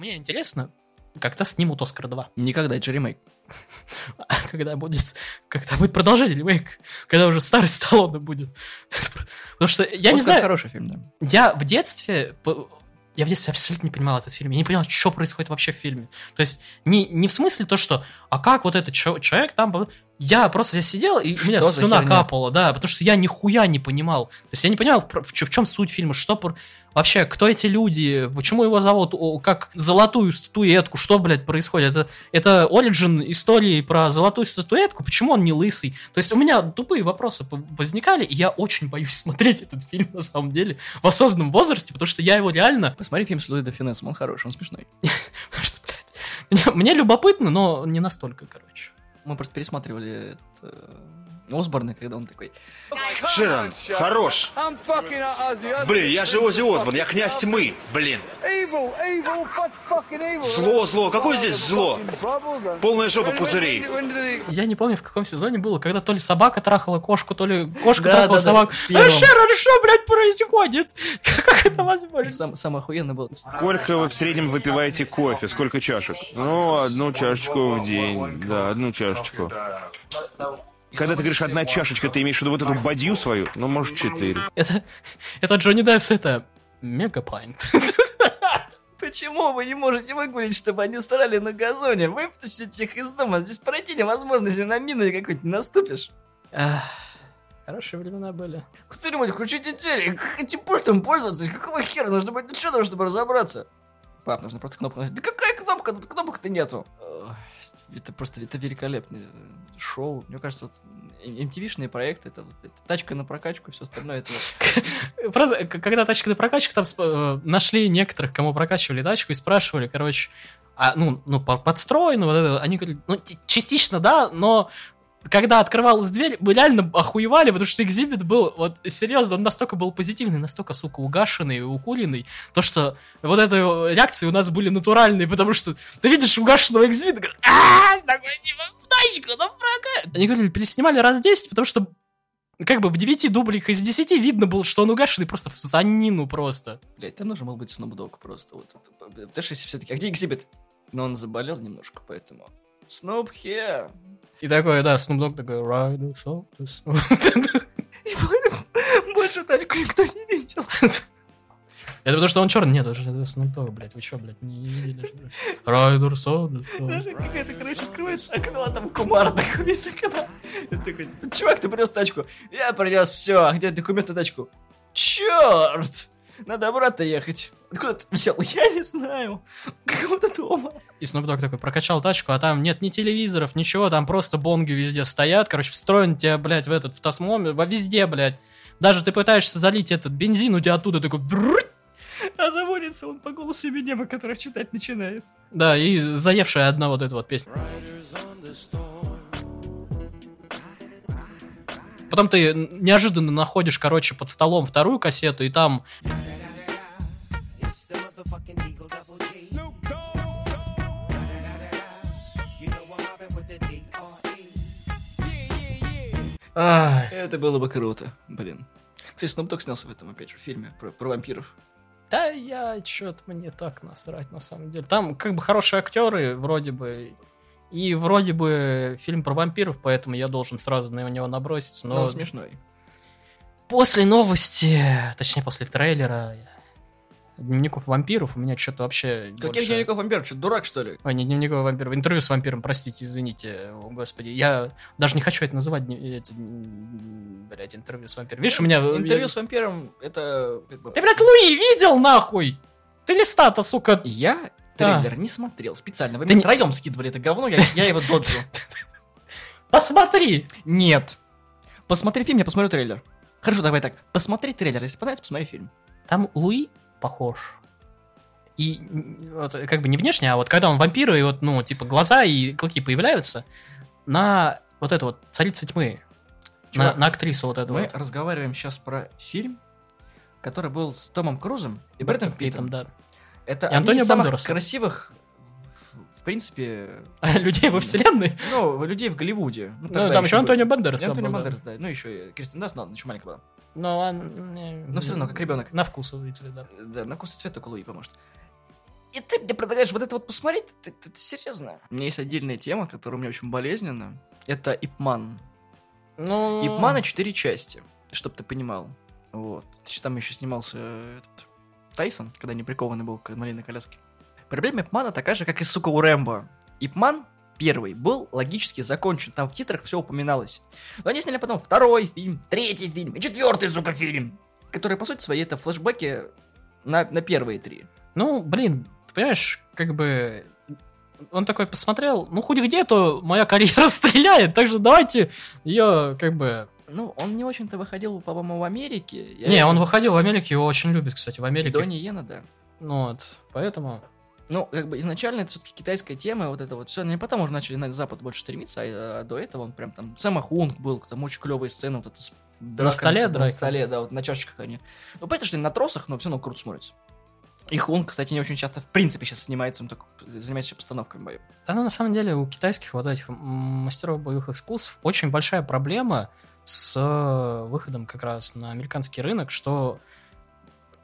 мне интересно, когда снимут Оскар 2. Никогда, это же ремейк. когда будет, когда будет продолжение ремейк, когда уже старый Сталлоне будет. Потому что я не знаю, хороший фильм, да. я в детстве, я в детстве абсолютно не понимал этот фильм. Я не понимал, что происходит вообще в фильме. То есть не, не в смысле то, что, а как вот этот человек там... Я просто я сидел, и у меня Что слюна капала, да, потому что я нихуя не понимал. То есть я не понимал, в, в в чем суть фильма, что... Вообще, кто эти люди, почему его зовут, о, как золотую статуэтку, что, блядь, происходит? Это, это оригин истории про золотую статуэтку, почему он не лысый? То есть у меня тупые вопросы возникали, и я очень боюсь смотреть этот фильм, на самом деле, в осознанном возрасте, потому что я его реально... Посмотри фильм с Луи де Финесом, он хороший, он смешной. Потому что, блядь, мне любопытно, но не настолько, короче. Мы просто пересматривали этот, э, Осборна, когда он такой, Ширан, хорош. Блин, я же Ози Осборн, я князь тьмы, блин. Зло, зло, какое здесь зло? Полная жопа пузырей. Я не помню, в каком сезоне было, когда то ли собака трахала кошку, то ли кошка Да, трахала да, да, собаку. первом. А, Шерон, что, блядь, происходит? Как это возможно? сам, самое охуенное было. Сколько вы в среднем выпиваете кофе? Сколько чашек? Ну, одну чашечку в день. Да, одну чашечку. Когда ты говоришь одна чашечка, ты имеешь в виду вот эту бадью свою? Ну, может, четыре. Это, это Джонни Депс, это мегапайнт. Почему вы не можете выгулить, чтобы они устрали на газоне? Выпустите их из дома, здесь пройти невозможно, если на мину какой-нибудь не наступишь. Ах, Хорошие времена были. Кто-нибудь включите телек, как этим пультом пользоваться? Какого хера? Нужно быть ученым, чтобы разобраться. Пап, нужно просто кнопку нажать. Да какая кнопка? Тут кнопок-то нету. Это просто, это великолепное шоу. Мне кажется, вот MTV-шные проекты, это, это тачка на прокачку все остальное. Это к- когда тачка на прокачку, там э, нашли некоторых, кому прокачивали тачку, и спрашивали, короче, а, ну, ну, по- подстроено, вот это, они говорят, ну, частично да, но когда открывалась дверь, мы реально охуевали, потому что экзибит был, вот, серьезно, он настолько был позитивный, настолько, сука, угашенный укуренный, то, что вот этой реакции у нас были натуральные, потому что ты видишь угашенного экзибита, а такой, типа, в тачку, ну, прокат. Они говорили, переснимали раз 10, потому что как бы в 9 дублях из 10 видно было, что он угашенный просто в санину просто. Блять, там нужно был быть Dogg просто. Вот, Потому что если все-таки... А где экзибит? Но он заболел немножко, поэтому... Snoop. И такой, да, Snoop Dogg такой, ride us out to Snoop». И больше тачку никто не видел. Это потому что он черный, нет, это Snoop Dogg, блядь, вы чё, блядь, не, видели? что to Snoop». Даже какая-то, короче, открывается окно, а там кумар такой из окна. И такой, типа, чувак, ты принес тачку. Я принес все, а где документ на тачку? Черт! Надо обратно ехать. Откуда ты взял? Я не знаю. Какого-то дома. И Snoop Dogg такой, прокачал тачку, а там нет ни телевизоров, ничего, там просто бонги везде стоят, короче, встроен тебе, блядь, в этот, в тосмометр, во везде, блядь. Даже ты пытаешься залить этот бензин, у тебя оттуда такой... А заводится он по голосу себе неба, который читать начинает. Да, и заевшая одна вот эта вот песня. Потом ты неожиданно находишь, короче, под столом вторую кассету, и там... Ай, Это было бы круто, блин. Кстати, Snoop Dogg снялся в этом, опять же, фильме про, про вампиров. Да я что-то мне так насрать на самом деле. Там как бы хорошие актеры, вроде бы. И вроде бы фильм про вампиров, поэтому я должен сразу на него наброситься. Но Но он смешной. после новости, точнее после трейлера дневников вампиров у меня что-то вообще Каких больше- дневников вампиров? Что, дурак, что ли? Ой, не дневников вампиров, интервью с вампиром, простите, извините, о, господи. Я даже не хочу это называть, эти, блядь, интервью с вампиром. Видишь, у меня... Интервью я- с вампиром, это... как бы- Ты, блядь, Луи видел, нахуй? Ты листа-то, сука, Я трейлер не смотрел специально. Вы Ты мне не- втроем скидывали это говно, я, я его доджу. посмотри! Нет. Посмотри фильм, я посмотрю трейлер. Хорошо, давай так. Посмотри трейлер, если понравится, посмотри фильм. Там Луи похож. И вот, как бы не внешне, а вот когда он вампир, и вот, ну, типа, глаза и клыки появляются, на вот эту вот царица тьмы. На, Чувак, на актрису вот эту Мы вот. разговариваем сейчас про фильм, который был с Томом Крузом и Брэдом Питтом. да. Это И одни из самых Бандерасом. красивых, в, в принципе, Людей во вселенной. ну, людей в Голливуде. Ну, тогда там еще. Антонио Бандерас. Антонио. Бандерас, да. Ну, еще и Кристин Данст, но она еще маленькая была. Но он... не, Но все равно, как ребенок. На вкус увидели, да. Да, на вкус и цвет только Луи поможет. И ты мне предлагаешь вот это вот посмотреть? Ты, ты, ты серьезно? У меня есть отдельная тема, которая у меня очень болезненна. Это Ипман. Ну... Ипмана четыре части, чтобы ты понимал. Вот. Там еще снимался этот, Тайсон, когда не прикованный был к инвалидной коляске. Проблема Ипмана такая же, как и, сука, у Рэмбо. Ипман первый был логически закончен, там в титрах все упоминалось. Но они сняли потом второй фильм, третий фильм и четвертый, сука, фильм. Который, по сути своей, это флешбеки на, на первые три. Ну, блин, ты понимаешь, как бы он такой посмотрел, ну хоть где-то моя карьера стреляет, так же давайте ее как бы... Ну, он не очень-то выходил, по-моему, в Америке. Я не, он выходил в Америке, его очень любят, кстати, в Америке. Донни Йена, да. Ну вот, поэтому... Ну, как бы изначально это все-таки китайская тема, вот это вот все. Не потом уже начали на Запад больше стремиться, а, а до этого он прям там Сэма Хунг был, там очень клевые сцены, вот это с на столе, На столе, да, вот на чашечках они. Ну, понятно, что они на тросах, но все равно круто смотрится. И Хунг, кстати, не очень часто, в принципе, сейчас снимается, он только занимается постановками боев. Да, ну, на самом деле, у китайских вот этих мастеров боевых искусств очень большая проблема с э, выходом как раз на американский рынок, что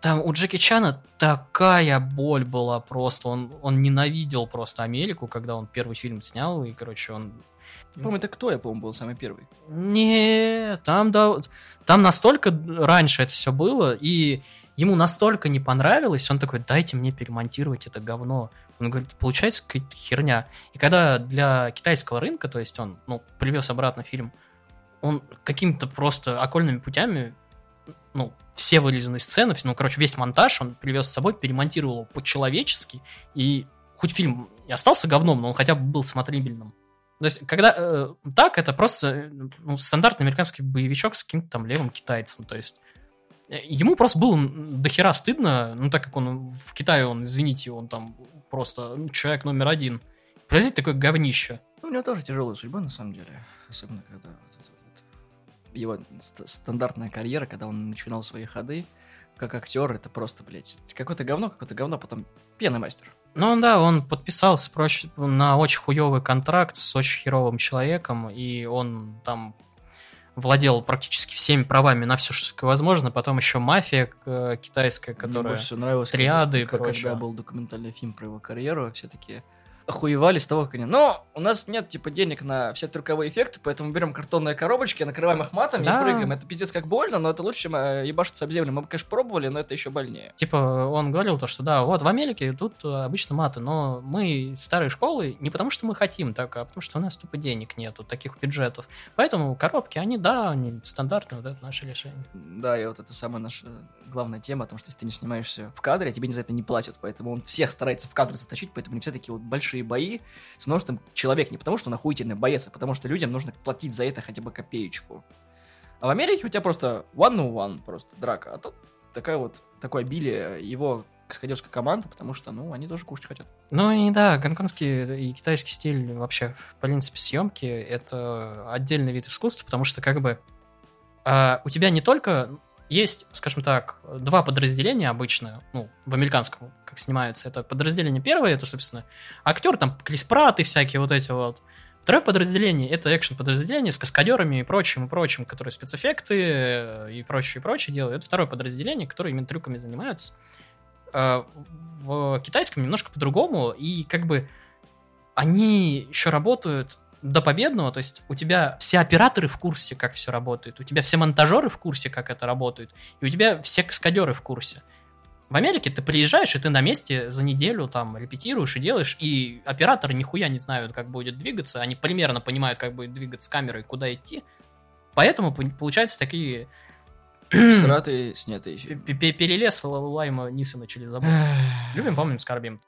там у Джеки Чана такая боль была просто. Он, он ненавидел просто Америку, когда он первый фильм снял, и, короче, он... Помню, это кто, я помню, был самый первый? Не, там, да, там настолько раньше это все было, и ему настолько не понравилось, он такой, дайте мне перемонтировать это говно. Он говорит, получается какая-то херня. И когда для китайского рынка, то есть он, ну, привез обратно фильм, он какими-то просто окольными путями ну, все вырезанные сцены, ну, короче, весь монтаж он привез с собой, перемонтировал его по-человечески, и хоть фильм и остался говном, но он хотя бы был смотрибельным. То есть, когда э, так, это просто ну, стандартный американский боевичок с каким-то там левым китайцем. То есть, ему просто было дохера стыдно, ну, так как он в Китае, он, извините, он там просто ну, человек номер один. Произойти такое говнище. Ну, у него тоже тяжелая судьба, на самом деле. Особенно, когда его стандартная карьера, когда он начинал свои ходы, как актер, это просто, блядь, какое-то говно, какое-то говно, потом пьяный мастер. Ну да, он подписался проч... на очень хуевый контракт с очень херовым человеком, и он там владел практически всеми правами на все, что возможно. Потом еще мафия э, китайская, которая... Мне больше всего нравилось, триады и прочее. Когда был документальный фильм про его карьеру, все таки охуевали с того, как они... Но у нас нет, типа, денег на все трюковые эффекты, поэтому берем картонные коробочки, накрываем их матом да. и прыгаем. Это пиздец как больно, но это лучше, чем э, ебашиться об землю. Мы бы, конечно, пробовали, но это еще больнее. Типа, он говорил то, что да, вот в Америке тут обычно маты, но мы старой школы не потому, что мы хотим так, а потому, что у нас тупо денег нету, таких бюджетов. Поэтому коробки, они, да, они стандартные, вот это наше решение. Да, и вот это самая наша главная тема, о том, что если ты не снимаешься в кадре, тебе за это не платят, поэтому он всех старается в кадр заточить, поэтому не все такие вот большие большие бои с множеством человек. Не потому, что он охуительный боец, а потому, что людям нужно платить за это хотя бы копеечку. А в Америке у тебя просто one on one, просто драка. А тут такая вот, такое обилие его каскадерская команда, потому что, ну, они тоже кушать хотят. Ну и да, гонконгский и китайский стиль вообще, в принципе, съемки — это отдельный вид искусства, потому что как бы э, у тебя не только есть, скажем так, два подразделения обычно, ну, в американском, как снимается. Это подразделение первое, это, собственно, актер, там, Крис Пратт и всякие вот эти вот. Второе подразделение — это экшен-подразделение с каскадерами и прочим, и прочим, которые спецэффекты э, и прочее, и прочее делают. Это второе подразделение, которое именно трюками занимаются. Э, в китайском немножко по-другому, и как бы они еще работают до победного, то есть у тебя все операторы в курсе, как все работает, у тебя все монтажеры в курсе, как это работает, и у тебя все каскадеры в курсе. В Америке ты приезжаешь, и ты на месте за неделю там репетируешь и делаешь, и операторы нихуя не знают, как будет двигаться, они примерно понимают, как будет двигаться камера и куда идти. Поэтому получаются такие... Сратые снятые Перелез Лайма Ниса начали забыть. Любим, помним, скорбим.